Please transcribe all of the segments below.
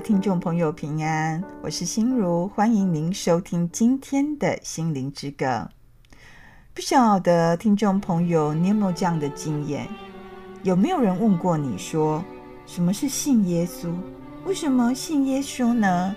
听众朋友，平安，我是心如，欢迎您收听今天的心灵之歌。不晓得听众朋友，你有没有这样的经验？有没有人问过你说，什么是信耶稣？为什么信耶稣呢？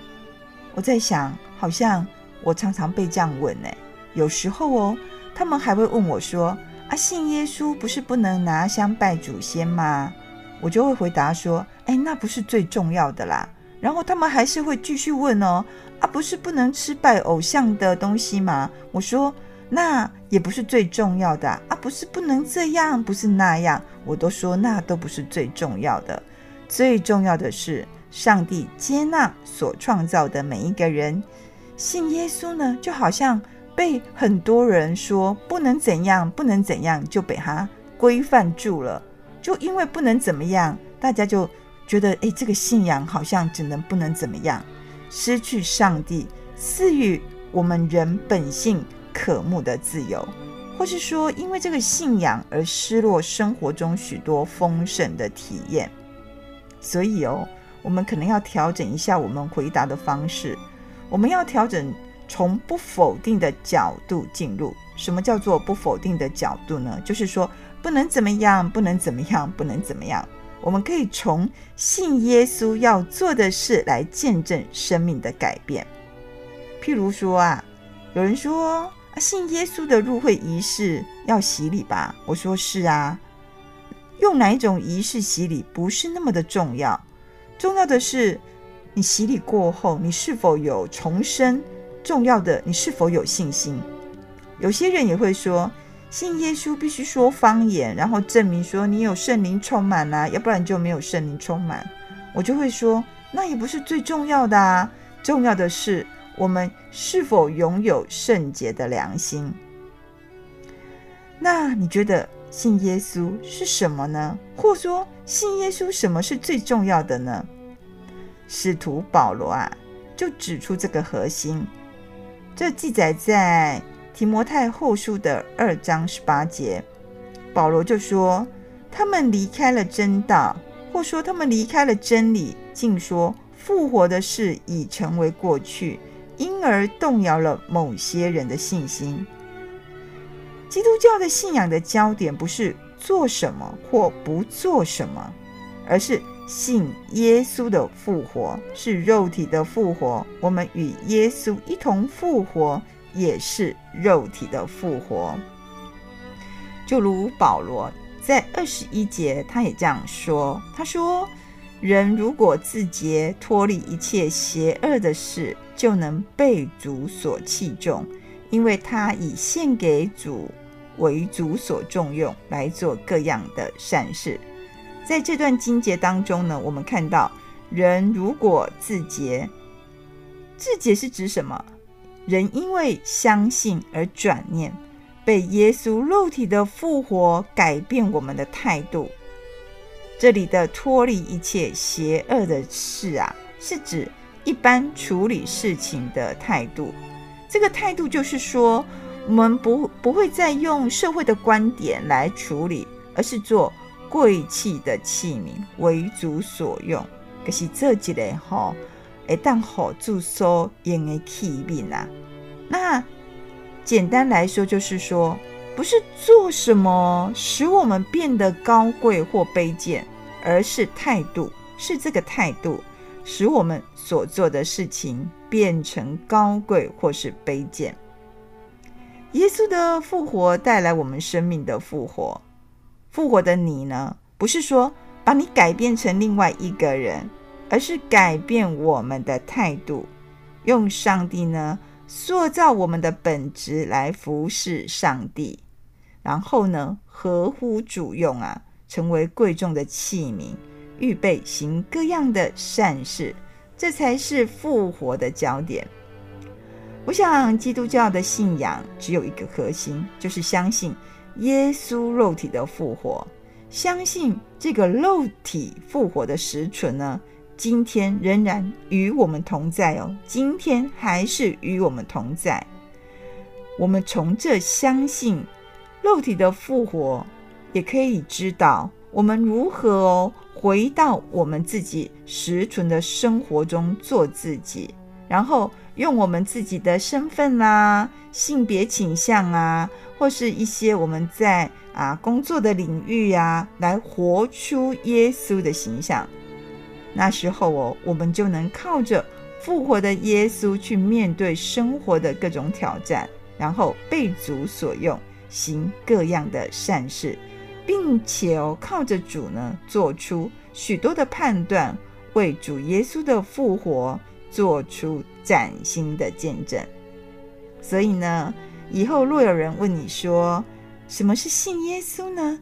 我在想，好像我常常被这样问呢。有时候哦，他们还会问我说：“啊，信耶稣不是不能拿香拜祖先吗？”我就会回答说：“哎，那不是最重要的啦。”然后他们还是会继续问哦：“啊，不是不能吃拜偶像的东西吗？”我说：“那也不是最重要的啊，不是不能这样，不是那样。”我都说那都不是最重要的，最重要的是上帝接纳所创造的每一个人。信耶稣呢，就好像被很多人说不能怎样，不能怎样，就被他规范住了。就因为不能怎么样，大家就觉得，哎，这个信仰好像只能不能怎么样，失去上帝赐予我们人本性渴慕的自由，或是说，因为这个信仰而失落生活中许多丰盛的体验。所以哦，我们可能要调整一下我们回答的方式，我们要调整从不否定的角度进入。什么叫做不否定的角度呢？就是说。不能怎么样，不能怎么样，不能怎么样。我们可以从信耶稣要做的事来见证生命的改变。譬如说啊，有人说啊，信耶稣的入会仪式要洗礼吧？我说是啊。用哪一种仪式洗礼不是那么的重要，重要的是你洗礼过后你是否有重生，重要的你是否有信心。有些人也会说。信耶稣必须说方言，然后证明说你有圣灵充满啊，要不然就没有圣灵充满。我就会说，那也不是最重要的啊，重要的是我们是否拥有圣洁的良心。那你觉得信耶稣是什么呢？或说信耶稣什么是最重要的呢？使徒保罗啊，就指出这个核心，这记载在。提摩太后书的二章十八节，保罗就说：“他们离开了真道，或说他们离开了真理，竟说复活的事已成为过去，因而动摇了某些人的信心。”基督教的信仰的焦点不是做什么或不做什么，而是信耶稣的复活，是肉体的复活。我们与耶稣一同复活。也是肉体的复活，就如保罗在二十一节，他也这样说：“他说，人如果自洁，脱离一切邪恶的事，就能被主所器重，因为他以献给主，为主所重用，来做各样的善事。”在这段经节当中呢，我们看到，人如果自洁，自洁是指什么？人因为相信而转念，被耶稣肉体的复活改变我们的态度。这里的脱离一切邪恶的事啊，是指一般处理事情的态度。这个态度就是说，我们不不会再用社会的观点来处理，而是做贵气的器皿，为主所用。可是这几类哈。会当好住所用的器皿啊，那简单来说就是说，不是做什么使我们变得高贵或卑贱，而是态度，是这个态度使我们所做的事情变成高贵或是卑贱。耶稣的复活带来我们生命的复活，复活的你呢，不是说把你改变成另外一个人。而是改变我们的态度，用上帝呢塑造我们的本质来服侍上帝，然后呢合乎主用啊，成为贵重的器皿，预备行各样的善事，这才是复活的焦点。我想基督教的信仰只有一个核心，就是相信耶稣肉体的复活，相信这个肉体复活的实存呢。今天仍然与我们同在哦，今天还是与我们同在。我们从这相信肉体的复活，也可以知道我们如何哦回到我们自己实存的生活中做自己，然后用我们自己的身份啦、啊、性别倾向啊，或是一些我们在啊工作的领域啊，来活出耶稣的形象。那时候哦，我们就能靠着复活的耶稣去面对生活的各种挑战，然后被主所用，行各样的善事。并且哦，靠着主呢，做出许多的判断，为主耶稣的复活做出崭新的见证。所以呢，以后若有人问你说什么是信耶稣呢？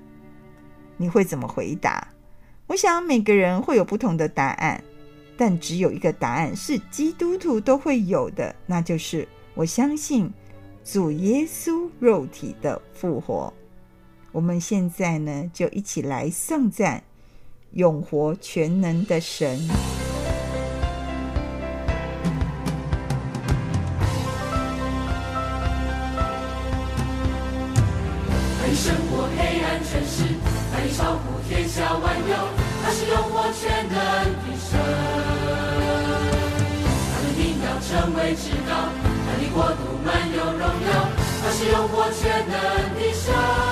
你会怎么回答？我想每个人会有不同的答案，但只有一个答案是基督徒都会有的，那就是我相信主耶稣肉体的复活。我们现在呢，就一起来颂赞永活全能的神。是永活全能的神。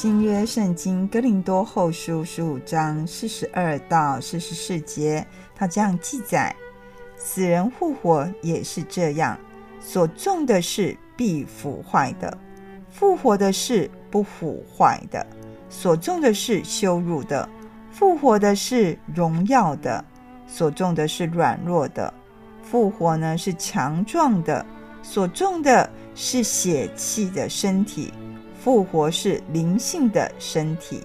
新约圣经哥林多后书十五章四十二到四十四节，他这样记载：死人复活也是这样，所种的是必腐坏的，复活的是不腐坏的；所种的是羞辱的，复活的是荣耀的；所种的是软弱的，复活呢是强壮的；所种的是血气的身体。复活是灵性的身体。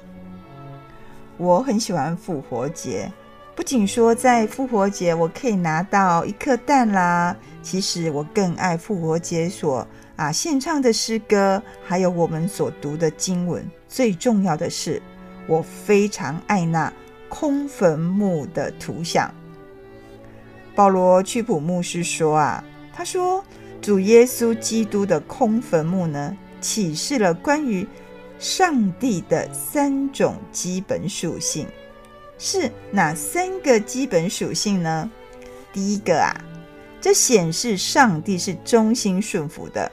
我很喜欢复活节，不仅说在复活节我可以拿到一颗蛋啦，其实我更爱复活节所啊献唱的诗歌，还有我们所读的经文。最重要的是，我非常爱那空坟墓的图像。保罗屈普牧师说啊，他说主耶稣基督的空坟墓呢，启示了关于上帝的三种基本属性，是哪三个基本属性呢？第一个啊，这显示上帝是忠心顺服的。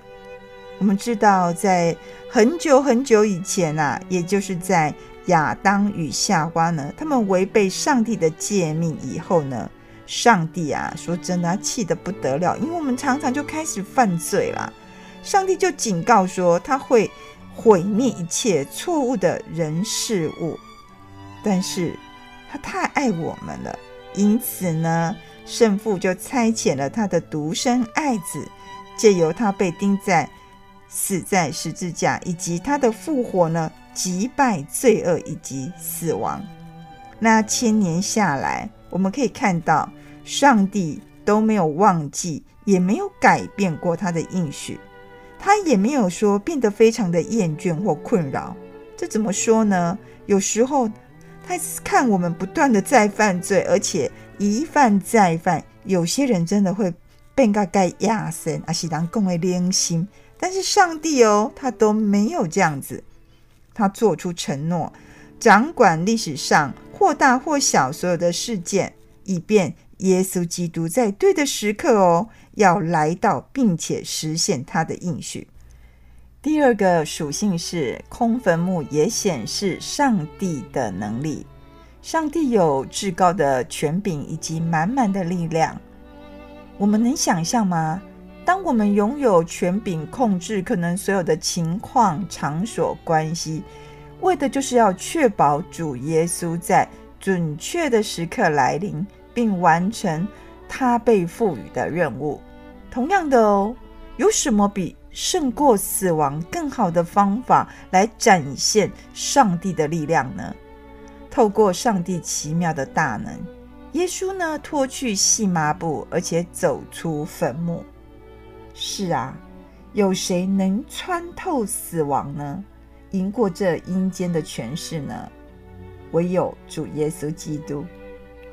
我们知道，在很久很久以前啊，也就是在亚当与夏娃呢，他们违背上帝的诫命以后呢，上帝啊，说真的，他气得不得了，因为我们常常就开始犯罪了。上帝就警告说，他会毁灭一切错误的人事物。但是他太爱我们了，因此呢，圣父就差遣了他的独生爱子，借由他被钉在、死在十字架，以及他的复活呢，击败罪恶以及死亡。那千年下来，我们可以看到，上帝都没有忘记，也没有改变过他的应许，他也没有说变得非常的厌倦或困扰。这怎么说呢？有时候。他看我们不断的在犯罪，而且一犯再犯，有些人真的会变个该亚森，而是当共为良心。但是上帝哦，他都没有这样子，他做出承诺，掌管历史上或大或小所有的事件，以便耶稣基督在对的时刻哦，要来到，并且实现他的应许。第二个属性是空坟墓，也显示上帝的能力。上帝有至高的权柄以及满满的力量。我们能想象吗？当我们拥有权柄控制可能所有的情况、场所、关系，为的就是要确保主耶稣在准确的时刻来临，并完成他被赋予的任务。同样的哦，有什么比胜过死亡更好的方法来展现上帝的力量呢？透过上帝奇妙的大能，耶稣呢脱去细麻布，而且走出坟墓。是啊，有谁能穿透死亡呢？赢过这阴间的权势呢？唯有主耶稣基督。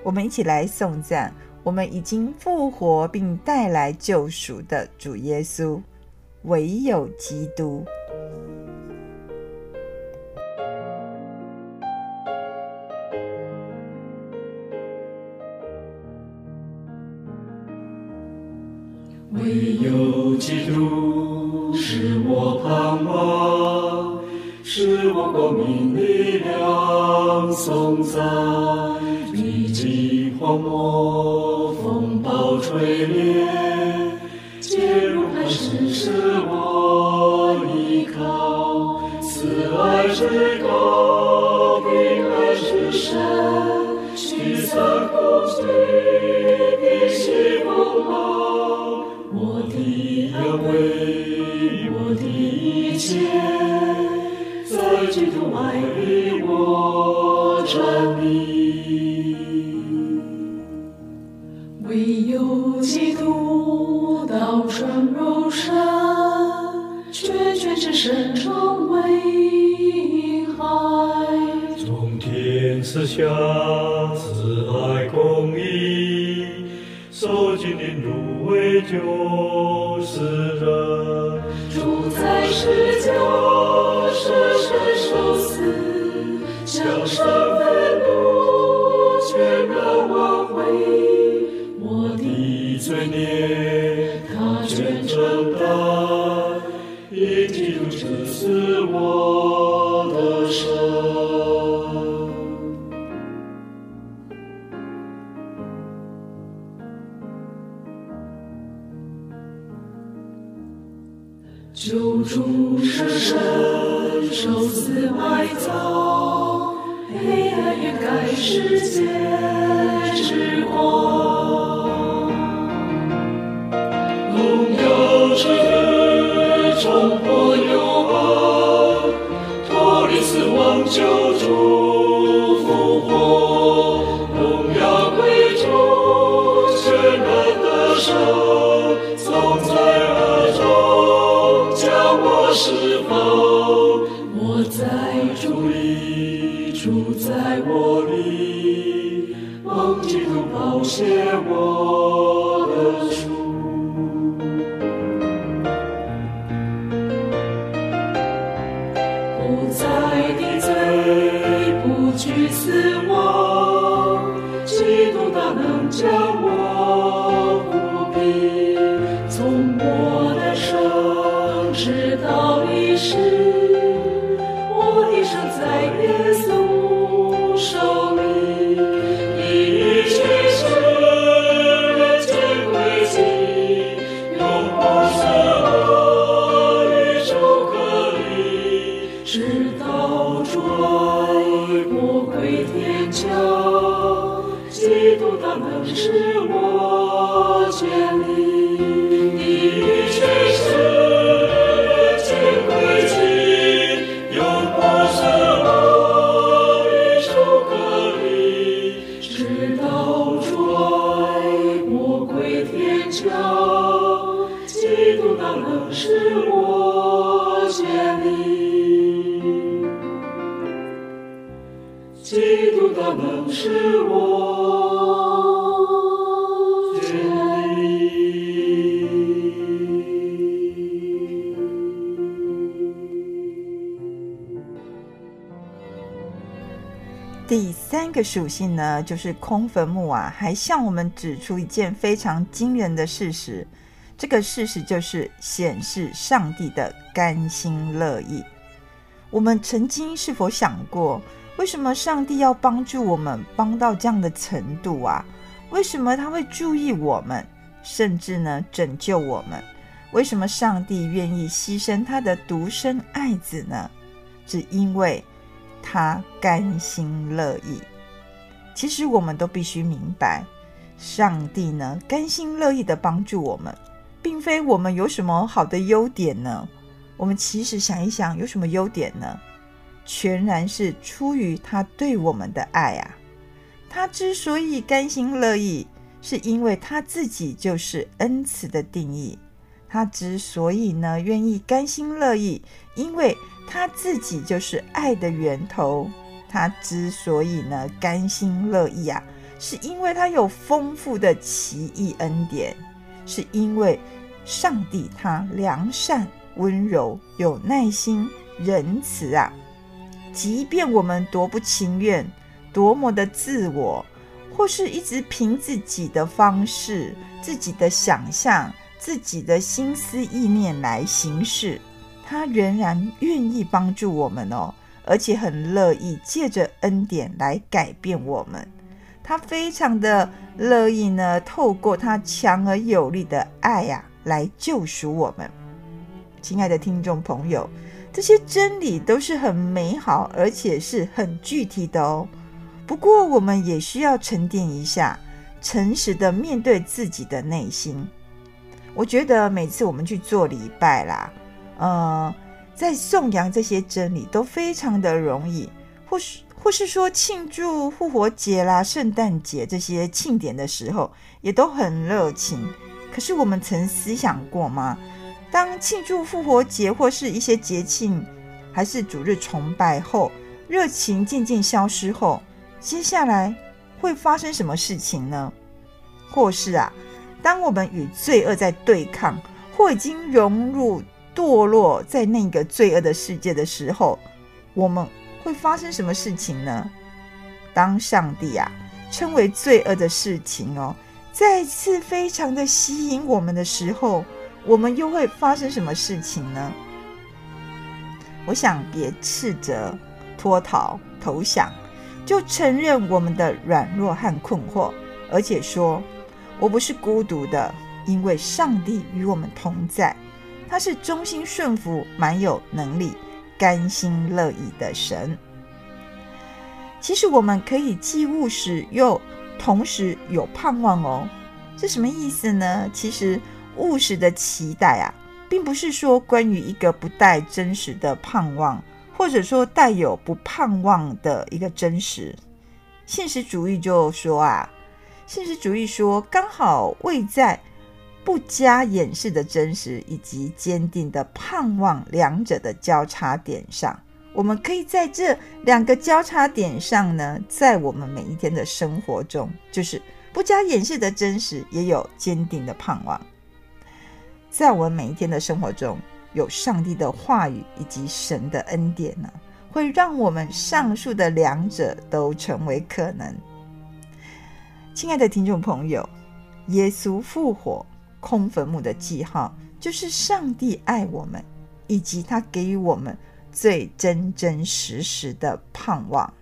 我们一起来颂赞，我们已经复活并带来救赎的主耶稣。唯有基督，唯有基督是我盼望，是我光明力量，颂赞，风暴吹烈。介入磐石是我依靠，慈爱至高，平安至深，驱散恐惧，平息风浪。我的安慰，我的一切，在基督爱里我站立，将生是我。Jesus. 第三个属性呢，就是空坟墓啊，还向我们指出一件非常惊人的事实。这个事实就是显示上帝的甘心乐意。我们曾经是否想过，为什么上帝要帮助我们，帮到这样的程度啊？为什么他会注意我们，甚至呢拯救我们？为什么上帝愿意牺牲他的独生爱子呢？只因为。他甘心乐意。其实我们都必须明白，上帝呢甘心乐意的帮助我们，并非我们有什么好的优点呢。我们其实想一想，有什么优点呢？全然是出于他对我们的爱啊！他之所以甘心乐意，是因为他自己就是恩慈的定义。他之所以呢愿意甘心乐意，因为。他自己就是爱的源头，他之所以呢甘心乐意啊，是因为他有丰富的奇异恩典，是因为上帝他良善、温柔、有耐心、仁慈啊。即便我们多不情愿，多么的自我，或是一直凭自己的方式、自己的想象、自己的心思意念来行事。他仍然愿意帮助我们哦，而且很乐意借着恩典来改变我们。他非常的乐意呢，透过他强而有力的爱呀，来救赎我们。亲爱的听众朋友，这些真理都是很美好，而且是很具体的哦。不过，我们也需要沉淀一下，诚实的面对自己的内心。我觉得每次我们去做礼拜啦。呃，在颂扬这些真理都非常的容易，或是或是说庆祝复活节啦、圣诞节这些庆典的时候，也都很热情。可是我们曾思想过吗？当庆祝复活节或是一些节庆，还是主日崇拜后，热情渐渐消失后，接下来会发生什么事情呢？或是啊，当我们与罪恶在对抗，或已经融入。堕落在那个罪恶的世界的时候，我们会发生什么事情呢？当上帝啊称为罪恶的事情哦，再次非常的吸引我们的时候，我们又会发生什么事情呢？我想别斥责、脱逃、投降，就承认我们的软弱和困惑，而且说我不是孤独的，因为上帝与我们同在。他是忠心顺服、蛮有能力、甘心乐意的神。其实我们可以既务实又同时有盼望哦。这什么意思呢？其实务实的期待啊，并不是说关于一个不带真实的盼望，或者说带有不盼望的一个真实。现实主义就说啊，现实主义说刚好位在。不加掩饰的真实以及坚定的盼望，两者的交叉点上，我们可以在这两个交叉点上呢，在我们每一天的生活中，就是不加掩饰的真实，也有坚定的盼望。在我们每一天的生活中，有上帝的话语以及神的恩典呢，会让我们上述的两者都成为可能。亲爱的听众朋友，耶稣复活。空坟墓的记号，就是上帝爱我们，以及他给予我们最真真实实的盼望。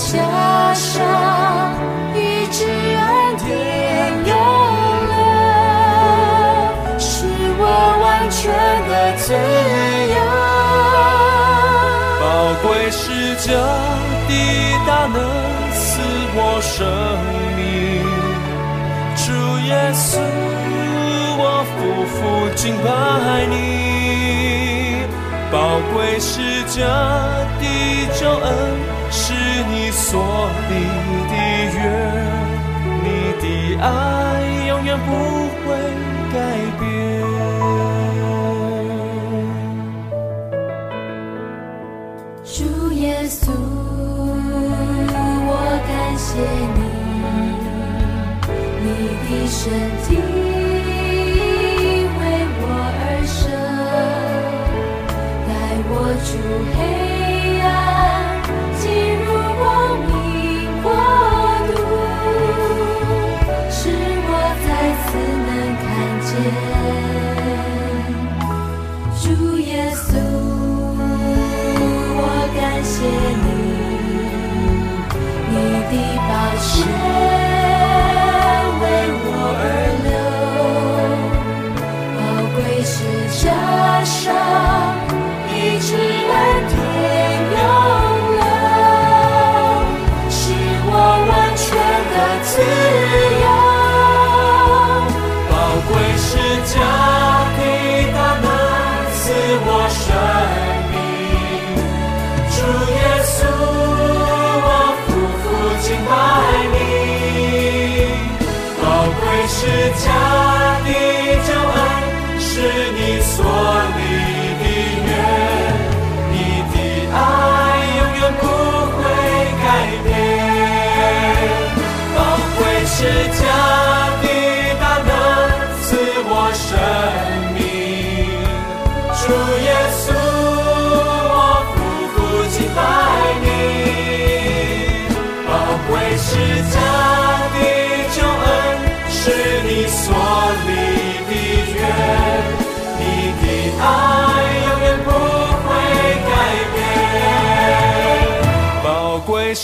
加上医治恩典永留，是我完全的自由。宝贵是这的大能赐我生命，主耶稣，我夫妇敬拜你。宝贵是这的救恩。做你的约，你的爱永远不会改变。主耶稣，我感谢你，你的身体为我而生，带我出黑。的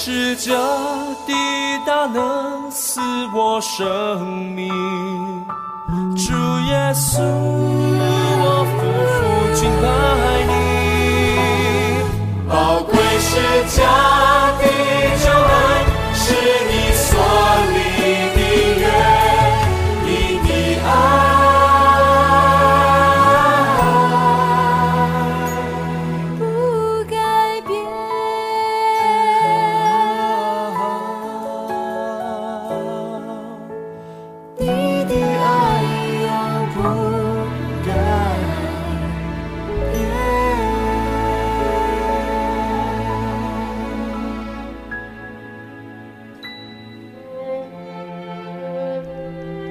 是这抵达能赐我生命，主耶稣，我夫妇敬拜你。宝贵是家